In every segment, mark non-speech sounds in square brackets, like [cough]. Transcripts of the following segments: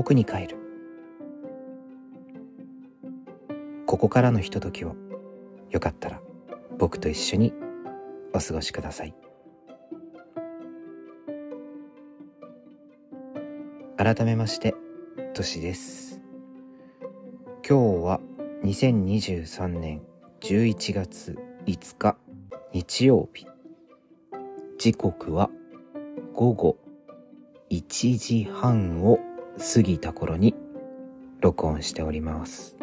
僕に帰る。ここからのひとときをよかったら僕と一緒にお過ごしください。改めましてとしです。今日は2023年11月5日日曜日。時刻は午後1時半を過ぎた頃に録音しております。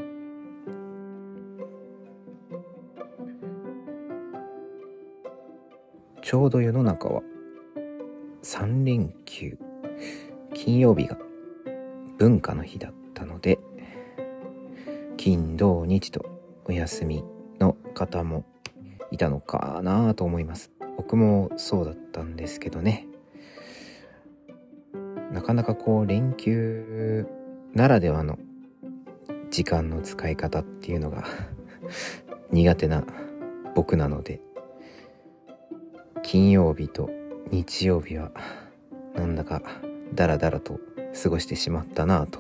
ちょうど世の中は3連休金曜日が文化の日だったので金土日とお休みの方もいたのかなと思います。僕もそうだったんですけどね。なかなかこう連休ならではの時間の使い方っていうのが [laughs] 苦手な僕なので金曜日と日曜日はなんだかダラダラと過ごしてしまったなぁと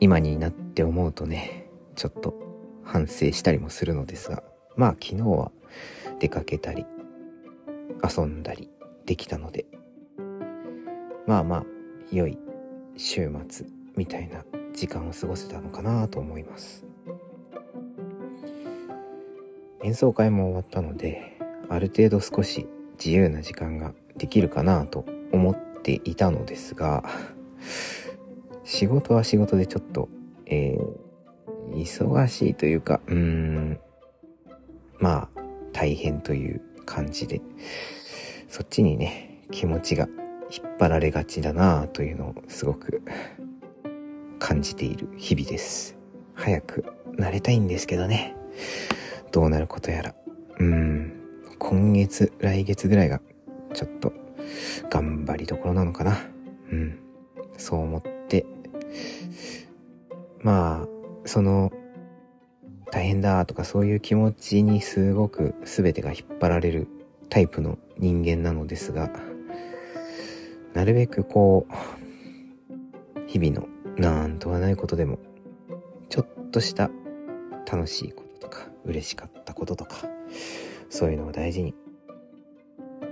今になって思うとねちょっと反省したりもするのですがまあ昨日は出かけたり遊んだりできたのでまあまあ良い週末みたいな時間を過ごせたのかなと思います。演奏会も終わったのである程度少し自由な時間ができるかなと思っていたのですが仕事は仕事でちょっと、えー、忙しいというかうーんまあ大変という感じでそっちにね気持ちが引っ張られがちだなというのをすごく感じている日々です。早くなれたいんですけどね。どうなることやら。うん。今月来月ぐらいがちょっと頑張りどころなのかな。うん。そう思って。まあその大変だとかそういう気持ちにすごく全てが引っ張られるタイプの人間なのですが。なるべくこう日々のなんとはないことでもちょっとした楽しいこととか嬉しかったこととかそういうのを大事に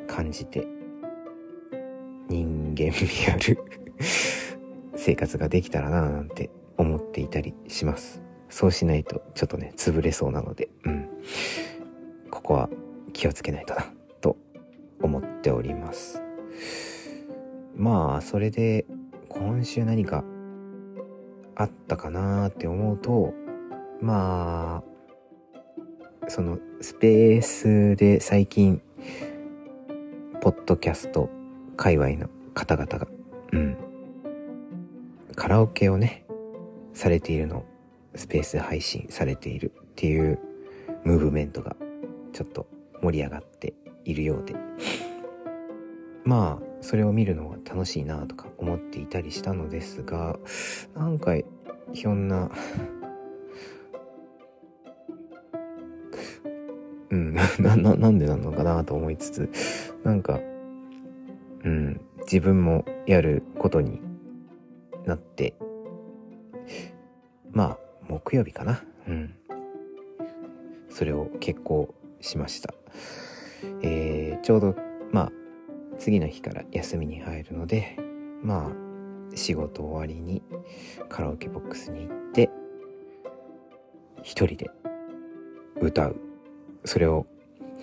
感じて人間味ある [laughs] 生活ができたらなぁなんて思っていたりします。そうしないとちょっとね潰れそうなのでうん。ここは気をつけないとなと思っております。まあそれで今週何かあったかなって思うとまあそのスペースで最近ポッドキャスト界隈の方々がうんカラオケをねされているのをスペース配信されているっていうムーブメントがちょっと盛り上がっているようで。まあそれを見るのが楽しいなとか思っていたりしたのですがなんかひょんな [laughs] うん [laughs] なななんでなのかなと思いつつなんかうん自分もやることになってまあ木曜日かな。うん。それを決行しました。えー、ちょうどまあ次の日から休みに入るのでまあ仕事終わりにカラオケボックスに行って一人で歌う。それを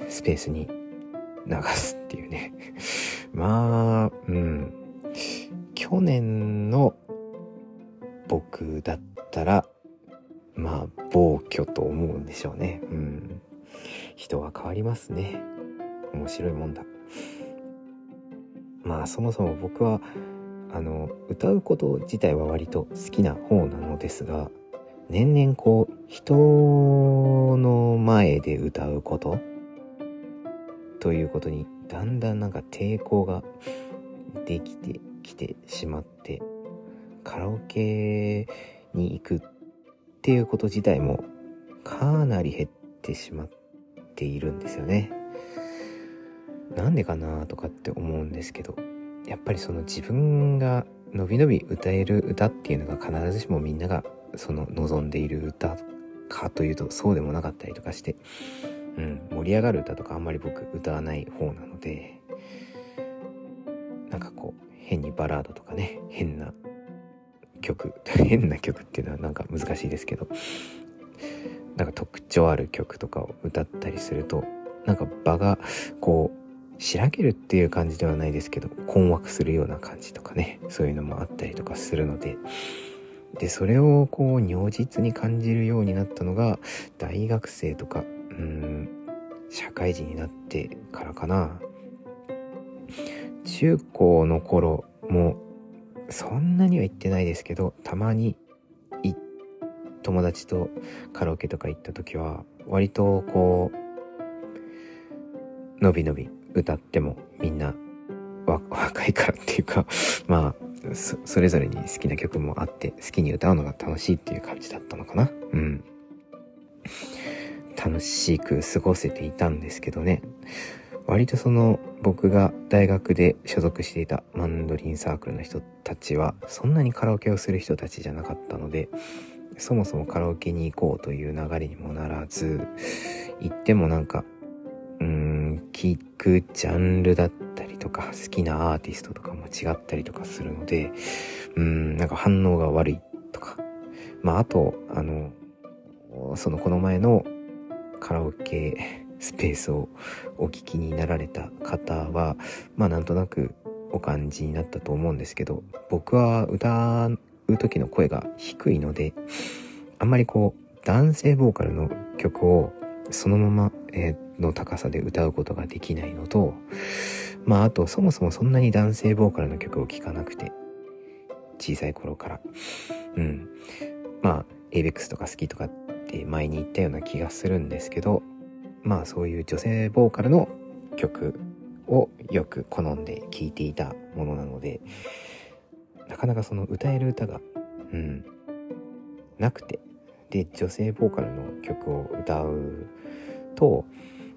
スペースに流すっていうね。[laughs] まあうん。去年の僕だったらまあ暴挙と思うんでしょうね。うん。人は変わりますね。面白いもんだ。まあそもそも僕はあの歌うこと自体は割と好きな方なのですが年々こう人の前で歌うことということにだんだんなんか抵抗ができてきてしまってカラオケに行くっていうこと自体もかなり減ってしまっているんですよね。なんでかなとかって思うんですけどやっぱりその自分がのびのび歌える歌っていうのが必ずしもみんながその望んでいる歌かというとそうでもなかったりとかして、うん、盛り上がる歌とかあんまり僕歌わない方なのでなんかこう変にバラードとかね変な曲 [laughs] 変な曲っていうのはなんか難しいですけどなんか特徴ある曲とかを歌ったりするとなんか場がこうしらけるっていう感じではないですけど困惑するような感じとかねそういうのもあったりとかするので。でそれをこう如実に感じるようになったのが大学生とかうん社会人になってからかな。中高の頃もそんなには行ってないですけどたまに友達とカラオケとか行った時は割とこうのびのび歌ってもみんな [laughs] 若いからっていうか [laughs] まあそれぞれに好きな曲もあって好きに歌うのが楽しいっていう感じだったのかな。うん。楽しく過ごせていたんですけどね。割とその僕が大学で所属していたマンドリンサークルの人たちはそんなにカラオケをする人たちじゃなかったのでそもそもカラオケに行こうという流れにもならず行ってもなんかうーん聴くジャンルだったりとか好きなアーティストとかも違ったりとかするのでうーんなんか反応が悪いとか。まああとあのそのこの前のカラオケ [laughs] スペースをお聞きになられた方はまあなんとなくお感じになったと思うんですけど僕は歌う時の声が低いのであんまりこう男性ボーカルの曲をそのまま、の高さで歌うことができないのとまああとそもそもそんなに男性ボーカルの曲を聴かなくて小さい頃から。うん。まあ ABEX とか好きとかって前に言ったような気がするんですけどまあそういう女性ボーカルの曲をよく好んで聴いていたものなのでなかなかその歌える歌がうん。なくて。で女性ボーカルの曲を歌うと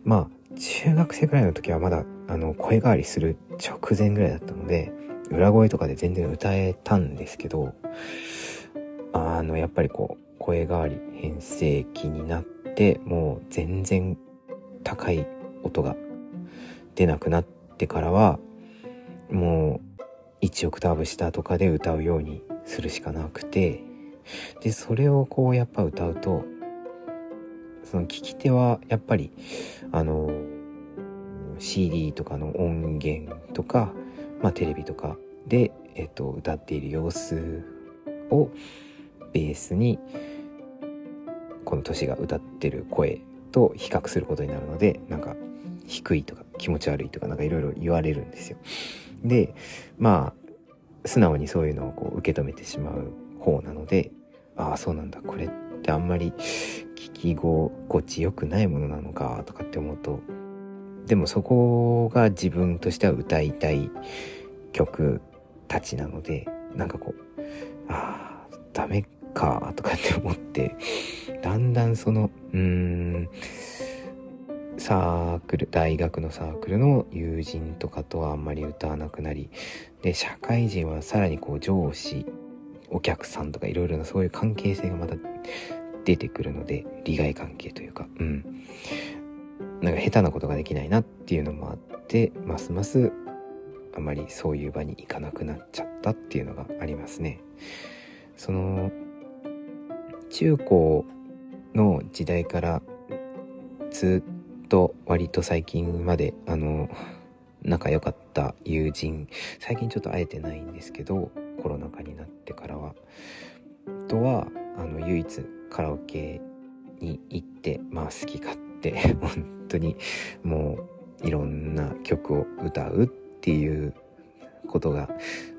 まあ中学生ぐらいの時はまだあの声変わりする直前ぐらいだったので裏声とかで全然歌えたんですけどあのやっぱりこう声変わり変声期になってもう全然高い音が出なくなってからはもう1オクターブ下とかで歌うようにするしかなくてでそれをこうやっぱ歌うとその聞き手はやっぱりあの CD とかの音源とか、まあ、テレビとかで、えっと、歌っている様子をベースにこの年が歌ってる声と比較することになるのでなんか低いとか気持ち悪いとかなんかいろいろ言われるんですよ。でまあ素直にそういうのをこう受け止めてしまう方なのでああそうなんだこれってあんまり聞き心地よくないものなのかとかって思うと。でもそこが自分としては歌いたい曲たちなのでなんかこうああダメかとかって思って。だんだんそのうーんサークル大学のサークルの友人とかとはあんまり歌わなくなりで社会人はさらにこう上司お客さんとかいろいろなそういう関係性がまた出てくるので利害関係というかうんなんか下手なことができないなっていうのもあってますますあまりそういう場に行かなくなっちゃったっていうのがありますね。その中高の時代からずっと割と最近まであの仲良かった友人最近ちょっと会えてないんですけどコロナ禍になってからはとはあの唯一カラオケに行ってまあ好き勝手 [laughs] 本当にもういろんな曲を歌うっていうことが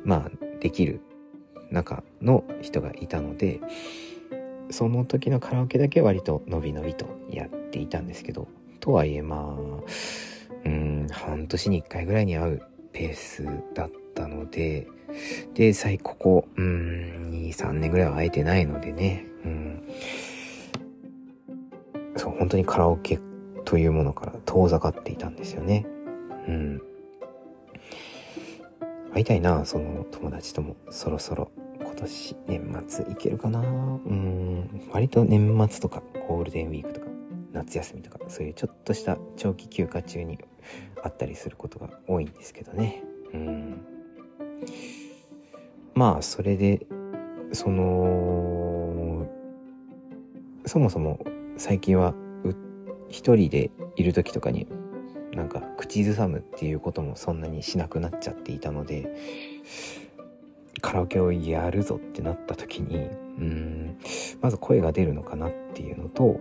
まあできる中の人がいたのでその時のカラオケだけ割とのびのびとやっていたんですけどとはいえまあうん半年に1回ぐらいに会うペースだったのでで最ここうん23年ぐらいは会えてないのでね。うん。そう本当にカラオケというものから遠ざかっていたんですよね。うん。会いたいなその友達とも。そろそろ今年年末行けるかな。うん。割と年末とかゴールデンウィークとか夏休みとかそういうちょっとした長期休暇中にあったりすることが多いんですけどね。うん。まあそれでそのそもそも最近は一人でいる時とかになんか口ずさむっていうこともそんなにしなくなっちゃっていたのでカラオケをやるぞってなった時にうんまず声が出るのかなっていうのと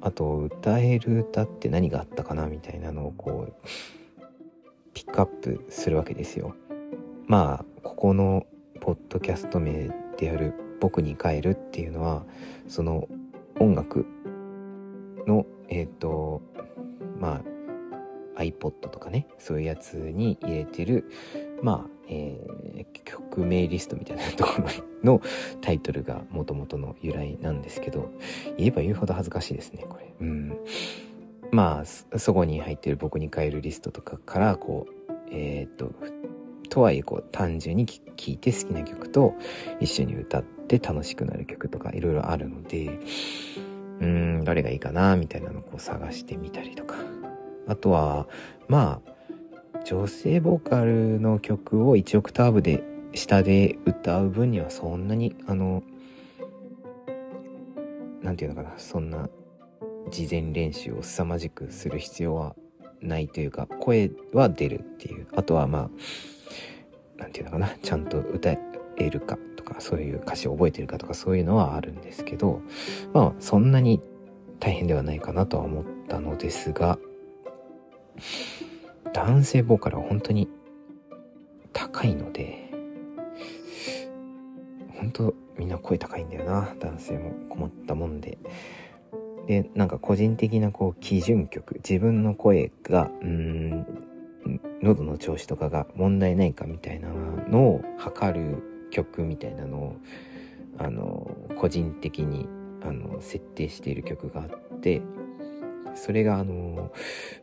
あと歌える歌って何があったかなみたいなのをこうピックアップするわけですよ。まあここのポッドキャスト名である「僕に帰る」っていうのはその音楽のえっ、ー、とまあ iPod とかねそういうやつに入れてるまあ、えー、曲名リストみたいなところのタイトルがもともとの由来なんですけど言えば言うほど恥ずかしいですねこれ。うん。まあそこに入ってる僕に変えるリストとかからこうえっ、ととはいえこう単純に聴いて好きな曲と一緒に歌って楽しくなる曲とかいろいろあるのでうんどれがいいかなみたいなのをこう探してみたりとか。あとはまあ女性ボーカルの曲を1オクターブで下で歌う分にはそんなにあの何て言うのかなそんな事前練習を凄まじくする必要はないというか声は出るっていうあとはまあ何て言うのかなちゃんと歌えるかとかそういう歌詞を覚えてるかとかそういうのはあるんですけどまあそんなに大変ではないかなとは思ったのですが男性ボーカルは本当に高いので、本当みんな声高いんだよな、男性も困ったもんで。で、なんか個人的なこう基準曲、自分の声が、うん、喉の調子とかが問題ないかみたいなのを測る曲みたいなのを、あの、個人的に、あの、設定している曲があって、それがあの、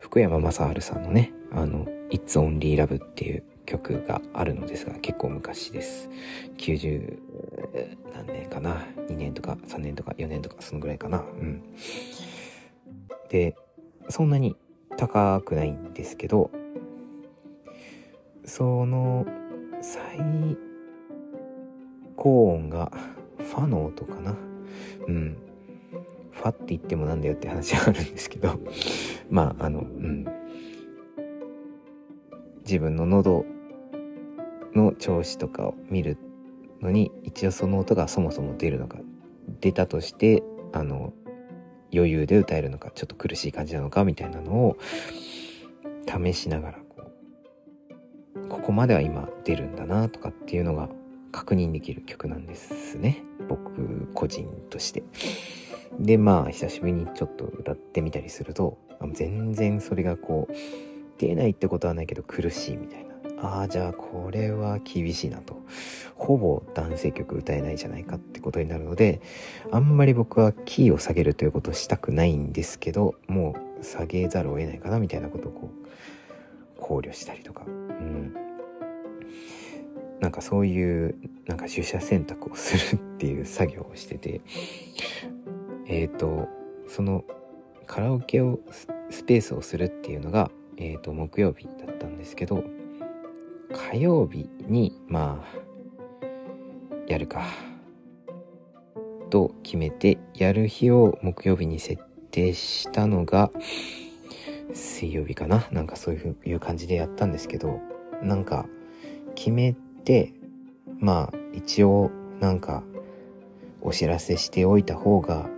福山雅治さんのね、あの、It's Only Love っていう曲があるのですが、結構昔です。90何年かな ?2 年とか3年とか4年とかそのぐらいかな？うん。で、そんなに高くないんですけど、その最高音がファの音かな？うん。ファって言ってもなんだよって話はあるんですけど [laughs] まああのうん自分の喉の調子とかを見るのに一応その音がそもそも出るのか出たとしてあの余裕で歌えるのかちょっと苦しい感じなのかみたいなのを試しながらこうここまでは今出るんだなとかっていうのが確認できる曲なんですね僕個人として。で、まあ、久しぶりにちょっと歌ってみたりすると、全然それがこう、出ないってことはないけど苦しいみたいな。ああ、じゃあこれは厳しいなと。ほぼ男性曲歌えないじゃないかってことになるので、あんまり僕はキーを下げるということをしたくないんですけど、もう下げざるを得ないかなみたいなことをこう、考慮したりとか。うん。なんかそういう、なんか取捨選択をするっていう作業をしてて、えっ、ー、とそのカラオケをスペースをするっていうのが、えー、と木曜日だったんですけど火曜日にまあやるかと決めてやる日を木曜日に設定したのが水曜日かな。なんかそういう感じでやったんですけどなんか決めてまあ一応なんかお知らせしておいた方が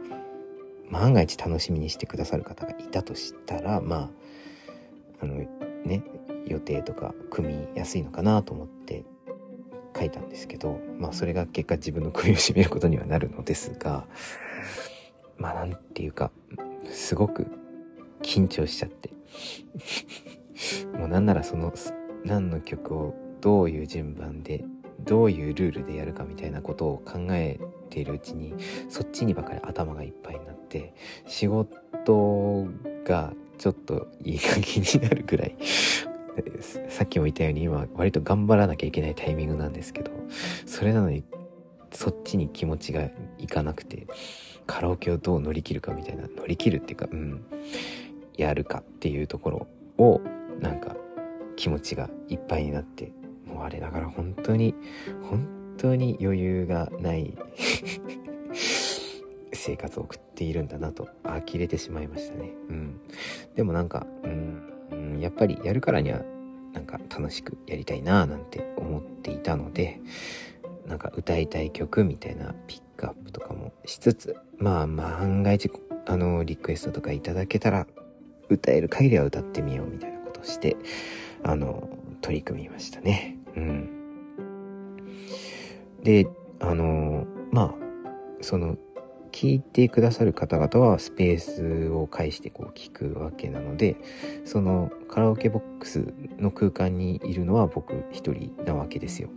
万が一楽しみにしてくださる方がいたとしたらまああのね予定とか組みやすいのかなと思って書いたんですけどまあそれが結果自分の首を絞めることにはなるのですがまあなんていうかすごく緊張しちゃって。[laughs] もうなんならその何の曲をどういう順番でどういうルールでやるかみたいなことを考えているうちにそっちにばかり頭がいっぱいになって仕事がちょっといい加減になるぐらいさっきも言ったように今割と頑張らなきゃいけないタイミングなんですけど、それなのにそっちに気持ちがいかなくて、カラオケをどう乗り切るかみたいな、乗り切るっていうか、うん、やるかっていうところを、なんか気持ちがいっぱいになって、もあれだから本当に、本当に余裕がない [laughs] 生活を送っているんだなと呆れてしまいましたね。うん。でもなんか、うん、やっぱりやるからにはなんか楽しくやりたいななんて思っていたので、なんか歌いたい曲みたいなピックアップとかもしつつ、まあ万が一、あの、リクエストとかいただけたら、歌える限りは歌ってみようみたいなことをして、あの、取り組みましたね。うん。で、あの、まあ、その、聞いてくださる方々はスペースを介してこう聞くわけなのでそのカラオケボックスの空間にいるのは僕一人なわけですよ。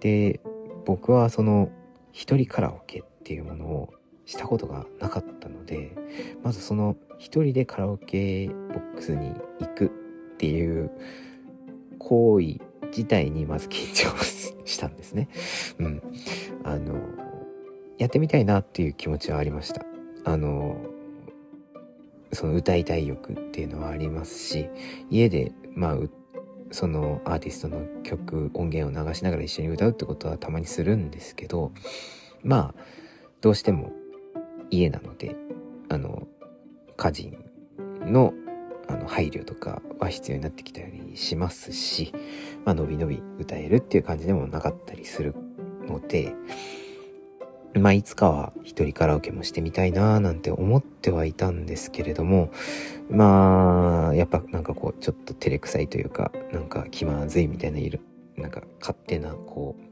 で僕はその一人カラオケっていうものをしたことがなかったのでまずその一人でカラオケボックスに行くっていう行為自体にまず緊張したんですね。うん。あの、やってみたいなっていう気持ちはありました。あの、その歌いたい欲っていうのはありますし、家で、まあ、そのアーティストの曲音源を流しながら一緒に歌うってことはたまにするんですけどまあどうしても家なのであの家人のあの配慮とかは必要になってきたりしますし、まあ、のびのび歌えるっていう感じでもなかったりするのでまあいつかは一人カラオケもしてみたいなーなんて思ってはいたんですけれどもまあやっぱなんかこうちょっと照れくさいというかなんか気まずいみたいないるなんか勝手なこう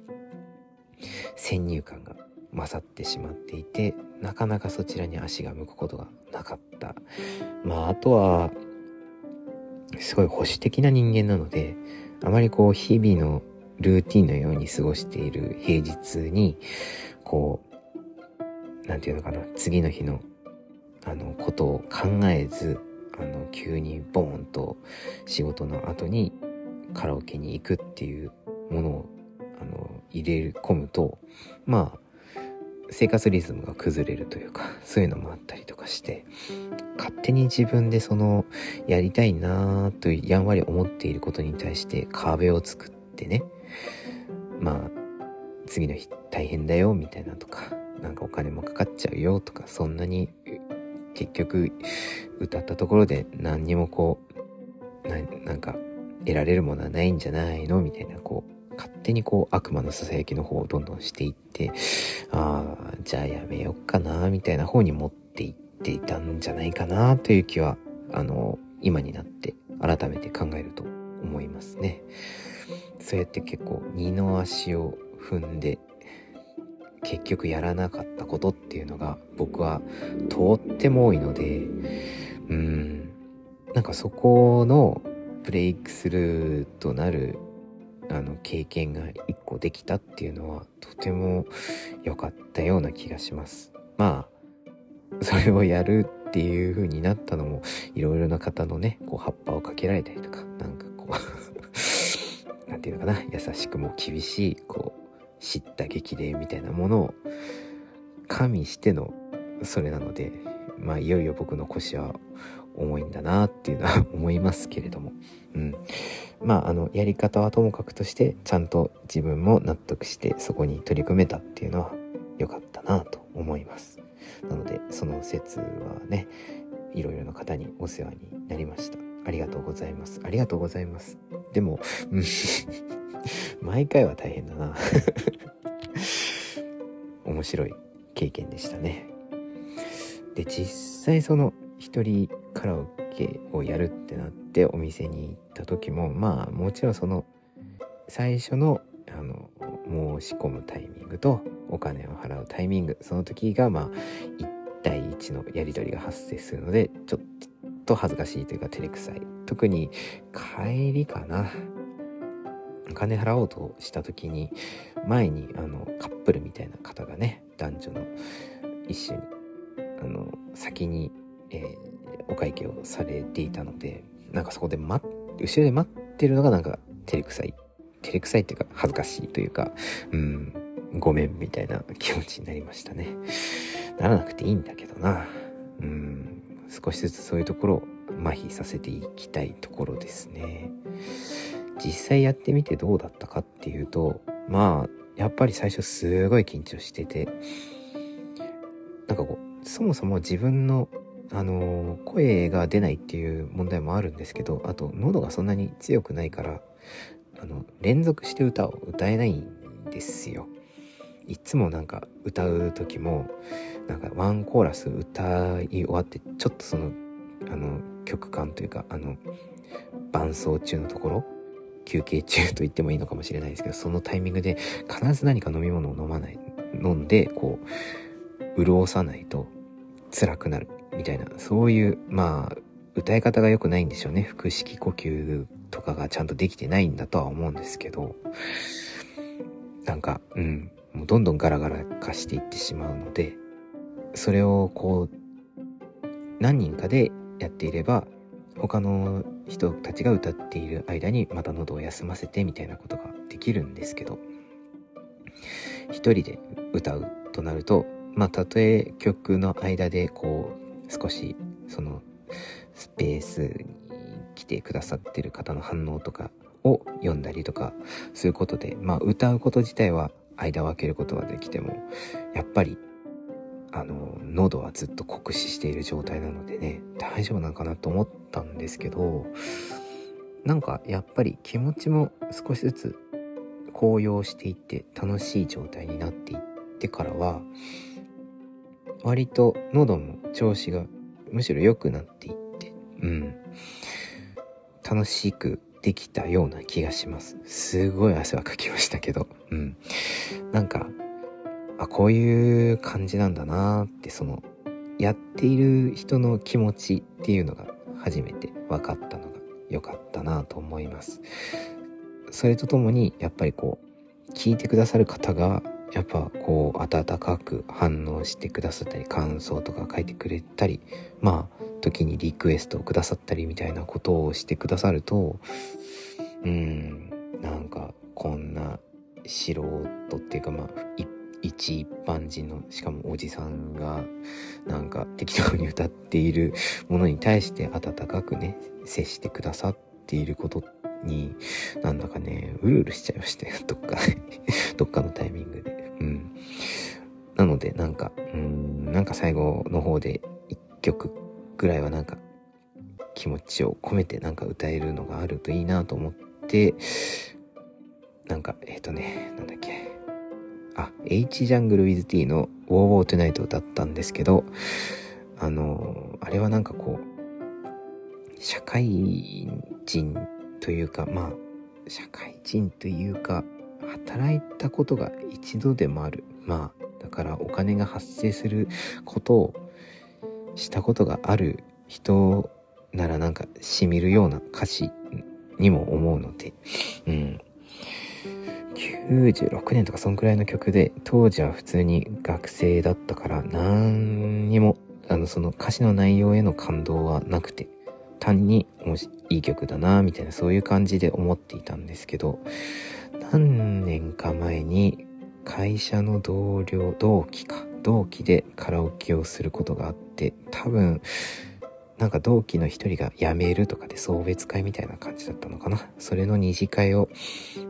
先入観が勝ってしまっていてなかなかそちらに足が向くことがなかった。まああとはすごい保守的な人間なのであまりこう日々のルーティンのように過ごしている平日にこう、なんていうのかな、次の日の、あの、ことを考えず、あの、急にボーンと仕事の後にカラオケに行くっていうものを、あの、入れ込むと、まあ、生活リズムが崩れるというか、そういうのもあったりとかして、勝手に自分でその、やりたいなぁとやんわり思っていることに対して壁を作ってね、まあ、次の日大変だよみたいなとかなんかお金もかかっちゃうよとかそんなに結局歌ったところで何にもこうなんか得られるものはないんじゃないのみたいなこう勝手にこう悪魔のささやきの方をどんどんしていってああじゃあやめよっかなみたいな方に持っていっていたんじゃないかなという気はあの今になって改めて考えると思いますね。そうやって結構二の足を踏んで結局やらなかったことっていうのが僕はとっても多いのでうんなんかそこのブレイクスルーとなるあの経験が一個できたっていうのはとても良かったような気がします。まあそれをやるっていう風になったのもいろいろな方のねこう葉っぱをかけられたりとかなんかこう [laughs] なんていうのかな優しくも厳しいこう知った激励みたいなものを加味してのそれなのでまあいよいよ僕の腰は重いんだなっていうのは [laughs] 思いますけれども、うん、まああのやり方はともかくとしてちゃんと自分も納得してそこに取り組めたっていうのは良かったなと思います。なのでその説はねいろいろな方にお世話になりました。ありがとうございます。ありがとうございます。でも [laughs] 毎回は大変だな。[laughs] 面白い経験でしたね。で実際その一人カラオケをやるってなってお店に行った時もまあもちろんその最初のあの申し込むタイミングとお金を払うタイミングその時がまあ1対1のやり取りが発生するのでちょっと恥ずかしいというか照れくさい。特に帰りかな。お金払おうとした時に前にあのカップルみたいな方がね男女の一緒にあの先に、えー、お会計をされていたのでなんかそこで待っ後ろで待ってるのがなんか照れくさい。照れくさいっていうか恥ずかしいというかうんごめんみたいな気持ちになりましたね。ならなくていいんだけどな。うん少しずつそういうところを麻痺させていきたいところですね。実際やってみてどうだったかっていうとまあやっぱり最初すごい緊張しててなんかこうそもそも自分のあの声が出ないっていう問題もあるんですけどあと喉がそんなに強くないからあの連続して歌を歌えないんですよ。いつもなんか歌う時もなんかワンコーラス歌い終わってちょっとそのあの曲感というかあの伴奏中のところ休憩中と言ってもいいのかもしれないですけどそのタイミングで必ず何か飲み物を飲まない飲んでこう潤さないと辛くなる。みたいな。そういうまあ歌い方が良くないんでしょうね。腹式呼吸とかがちゃんとできてないんだとは思うんですけど。なんかうん。もうどんどんガラガラ化していってしまうのでそれをこう何人かでやっていれば他の人たちが歌っている間にまた喉を休ませてみたいなことができるんですけど一人で歌うとなるとまあたとえ曲の間でこう少しそのスペースに来てくださってる方の反応とかを読んだりとかすることでまあ歌うこと自体は間を空けることはできてもやっぱりあの喉はずっと酷使している状態なのでね大丈夫なのかなと思ったんですけどなんかやっぱり気持ちも少しずつ高揚していって楽しい状態になっていってからは割と喉も調子がむしろ良くなっていってうん。楽しくできたような気がします。すごい汗はかきましたけどうん。なんかあこういう感じなんだなってそのやっている人の気持ちっていうのが初めて分かったのが良かったなと思います。それとともにやっぱりこう聞いてくださる方がやっぱこう温かく反応してくださったり感想とか書いてくれたりまあ時にリクエストをくださったりみたいなことをしてくださるとうんなんかこんな素人っていうかまあ一一般人のしかもおじさんがなんか適当に歌っているものに対して温かくね接してくださっていることになんだかねうるうるしちゃいましたよ。[laughs] どっか [laughs] どっかのタイミングで。うん。なのでなんかうんなんか最後の方で一曲ぐらいはなんか気持ちを込めてなんか歌えるのがあるといいなと思ってなんかえっ、ー、とねなんだっけ。あ、H ジャングル with T の War War Tonight を歌ったんですけど、あの、あれはなんかこう、社会人というか、まあ、社会人というか、働いたことが一度でもある。まあ、だからお金が発生することをしたことがある人ならなんか染みるような歌詞にも思うので、うん。96年とかそんくらいの曲で、当時は普通に学生だったから、何にも、あの、その歌詞の内容への感動はなくて、単に、もし、いい曲だな、みたいな、そういう感じで思っていたんですけど、何年か前に、会社の同僚、同期か、同期でカラオケをすることがあって、多分、なんか同期の一人が辞めるとかで送別会みたいな感じだったのかな。それの二次会を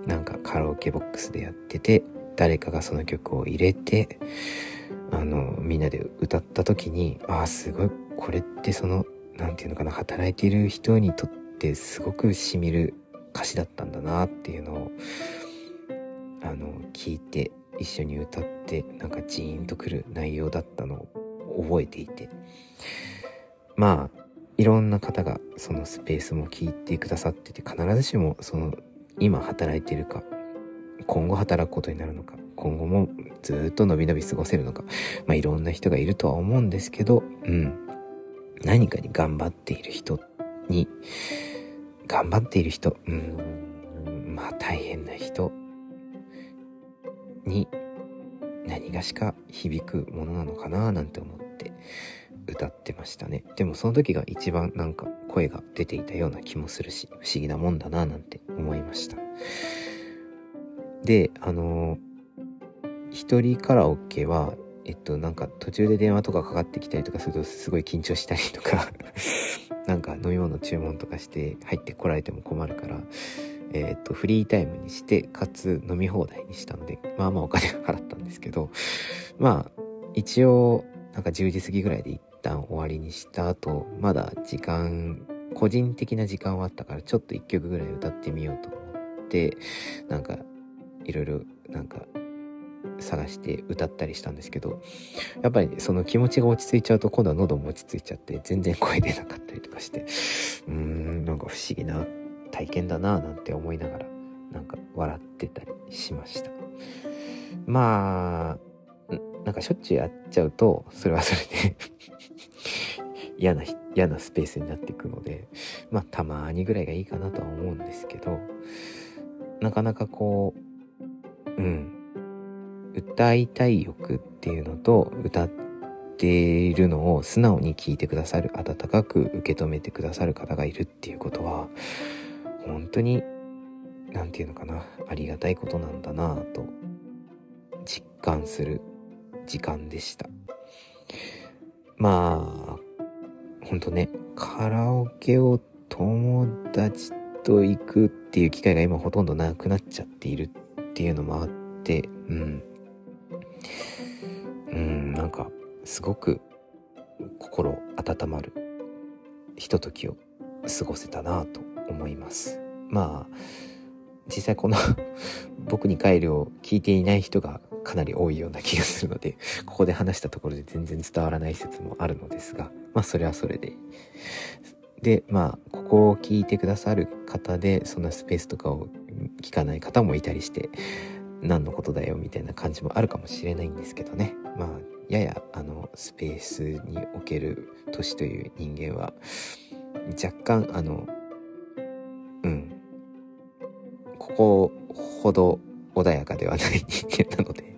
なんかカラオケボックスでやってて、誰かがその曲を入れて、あの、みんなで歌った時に、ああ、すごい、これってその、なんていうのかな、働いている人にとってすごく染みる歌詞だったんだなっていうのを、あの、聞いて、一緒に歌って、なんかジーンとくる内容だったのを覚えていて、まあ、いろんな方がそのスペースも聞いてくださってて、必ずしもその今働いてるか、今後働くことになるのか、今後もずっと伸び伸び過ごせるのか、まあいろんな人がいるとは思うんですけど、うん。何かに頑張っている人に、頑張っている人、うん、まあ大変な人。に何がしか響くものなのかななんて思って歌ってましたね。でもその時が一番なんか声が出ていたような気もするし、不思議なもんだななんて思いました。で、あの、一人カラオケは、えっと、なんか途中で電話とかかかってきたりとかするとすごい緊張したりとか [laughs] なんか飲み物注文とかして入ってこられても困るから、えっと、フリータイムにして、かつ飲み放題にしたので、まあまあお金払ったんですけど、まあ、一応、なんか10時過ぎぐらいで一旦終わりにした後、まだ時間、個人的な時間はあったから、ちょっと一曲ぐらい歌ってみようと思って、なんか、いろいろ、なんか、探して歌ったりしたんですけど、やっぱりその気持ちが落ち着いちゃうと今度は喉も落ち着いちゃって全然声出なかったりとかして、うーん、なんか不思議な体験だなぁなんて思いながら、なんか笑ってたりしました。まあ、なんかしょっちゅうやっちゃうと、それはそれで [laughs] 嫌な、嫌なスペースになっていくので、まあたまにぐらいがいいかなとは思うんですけど、なかなかこう、うん、歌いたい欲っていうのと歌っているのを素直に聞いてくださる温かく受け止めてくださる方がいるっていうことは本当に何て言うのかなありがたいことなんだなぁと実感する時間でした。まあ本当ねカラオケを友達と行くっていう機会が今ほとんどなくなっちゃっているっていうのもあってうん。うんなんかすごく心温まるひとときを過ごせたなぁと思います。まあ実際この [laughs] 僕に帰るを聞いていない人がかなり多いような気がするのでここで話したところで全然伝わらない説もあるのですがまあそれはそれで。でまあここを聞いてくださる方でそんなスペースとかを聞かない方もいたりして何のことだよみたいな感じもあるかもしれないんですけどね。まあややあのスペースにおける都市という人間は若干あのこほど穏やかではない人間なので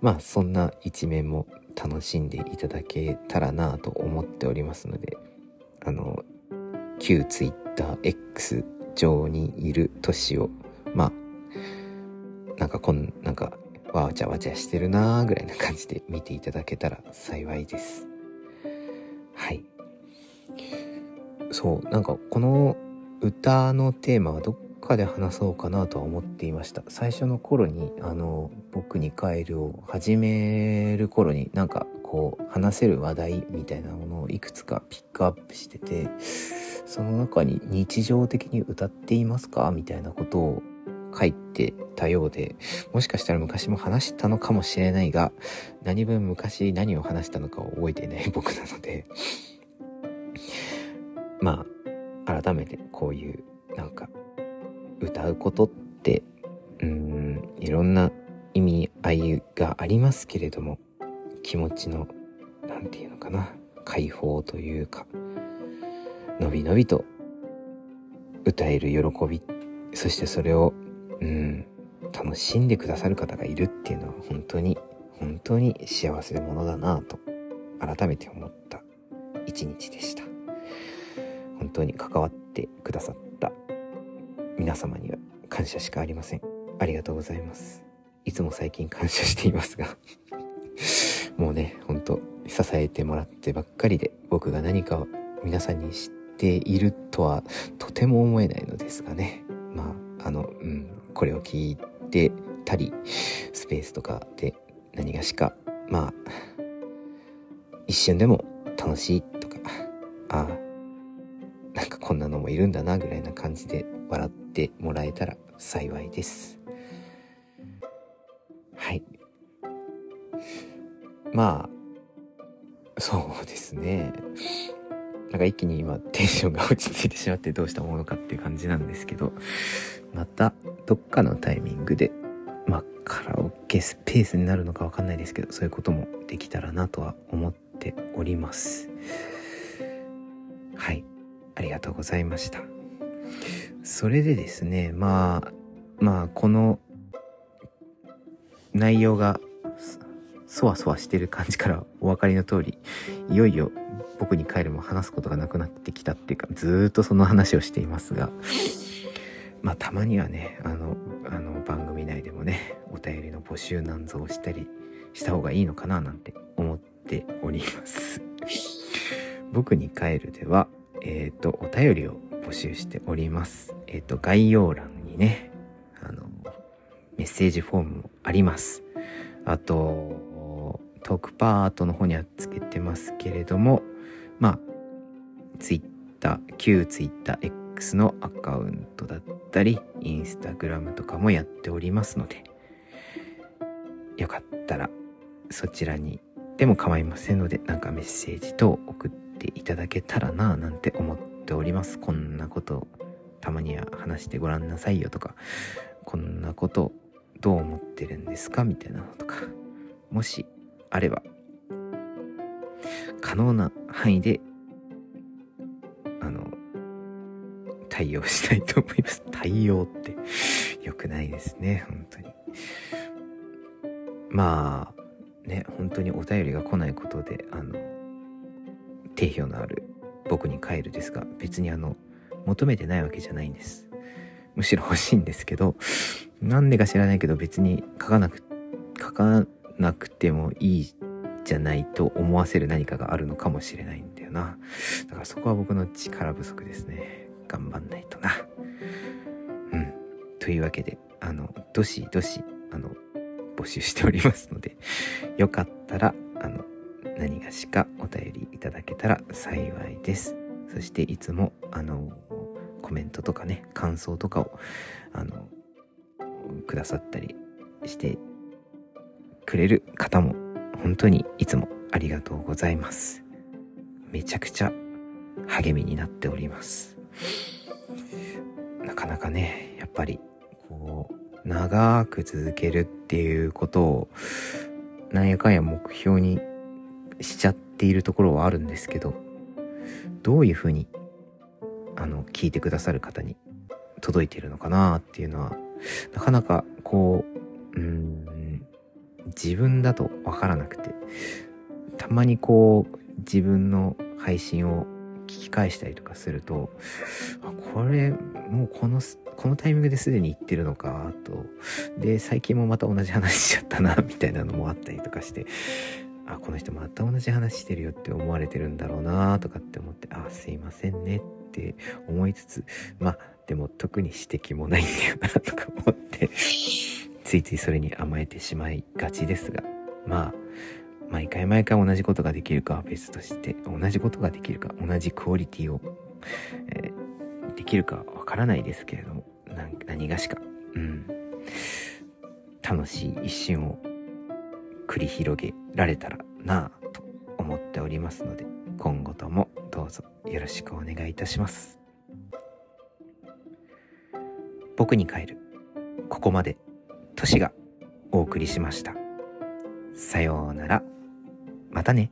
まあそんな一面も楽しんでいただけたらなと思っておりますのであの旧 TwitterX 上にいる都市をまあなんかこんなんかわちゃわちゃしてるなーぐらいな感じで見ていただけたら幸いです。はい。そうなんかこの歌のテーマはどっかで話そうかなとは思っていました。最初の頃にあの僕に帰るを始める頃になんかこう話せる話題みたいなものをいくつかピックアップしててその中に日常的に歌っていますかみたいなことを書いてたようで、もしかしたら昔も話したのかもしれないが、何分昔何を話したのかを覚えていない [laughs] 僕なので、まあ、改めてこういう、なんか、歌うことって、うん、いろんな意味合いがありますけれども、気持ちの、なんていうのかな、解放というか、のびのびと歌える喜び、そしてそれをうん、楽しんでくださる方がいるっていうのは本当に、本当に幸せなものだなと改めて思った一日でした。本当に関わってくださった皆様には感謝しかありません。ありがとうございます。いつも最近感謝していますが [laughs] もうね、ほんと支えてもらってばっかりで僕が何かを皆さんに知っているとはとても思えないのですがね。まあ、あの、うん、これを聞いてたりスペースとかで何がしかまあ一瞬でも楽しいとかああなんかこんなのもいるんだなぐらいな感じで笑ってもらえたら幸いです。はい。まあそうですね。なんか一気に今テンションが落ち着いてしまってどうしたものかっていう感じなんですけどまたどっかのタイミングでまあカラオケスペースになるのかわかんないですけどそういうこともできたらなとは思っております。はい。ありがとうございました。それでですねまあまあこの内容がそわそわしてる感じからお分かりの通り、いよいよ僕に帰るも話すことがなくなってきたっていうか、ずっとその話をしていますが、まあたまにはね、あの、あの番組内でもね、お便りの募集なんぞをしたりした方がいいのかななんて思っております。僕に帰るでは、えっ、と、お便りを募集しております。えっ、と、概要欄にね、あの、メッセージフォームもあります。あと、トークパートの方にはつけてますけれども、まあ、ツイッター、旧ツイッター X のアカウントだったり、インスタグラムとかもやっておりますので、よかったらそちらにでも構いませんので、なんかメッセージ等送っていただけたらなぁなんて思ってております。こんなことたまには話してごらんなさいよとか、こんなことどう思ってるんですかみたいなのとか、もしあれば、可能な範囲で、あの、対応したいと思います。[laughs] 対応って良くないですね、本当に。まあ、ね、本当にお便りが来ないことで、あの、定評のある僕に帰るですが、別にあの、求めてないわけじゃないんです。むしろ欲しいんですけど、なんでか知らないけど別に書かなく、書かなくてもいいじゃないと思わせる何かがあるのかもしれないんだよな。だからそこは僕の力不足ですね。頑張んないとな。うん。というわけで、あの、どしどし、あの、募集しておりますので、よかったら、あの、何がしかお便りいただけたら幸いです。そしていつも、あの、コメントとかね、感想とかを、あの、くださったりしてくれる方も、本当にいつもありがとうございます。めちゃくちゃ励みになっております。なかなかね、やっぱり、こう、長く続けるっていうことを、なんやかんや目標にしちゃっているところはあるんですけど、どういうふうに、あの、聞いてくださる方に届いているのかなっていうのは、なかなか、こう、うん、自分だとわからなくて、たまにこう、自分の配信を聞き返したりとかすると、あこれ、もうこの、このタイミングですでに言ってるのか、と。で、最近もまた同じ話しちゃったな、みたいなのもあったりとかして、あ、この人また同じ話してるよって思われてるんだろうな、とかって思って、あ、すいませんねって思いつつ、まあ、でも特に指摘もないんだよな、とか思って、ついついそれに甘えてしまいがちですが、まあ、毎回毎回同じことができるかは別として、同じことができるか、同じクオリティを、えーできるかわからないですけれども、何がしか、うん、楽しい一瞬を繰り広げられたらなぁと思っておりますので、今後ともどうぞよろしくお願いいたします。僕に帰る。ここまで、トシがお送りしました。さようなら。またね。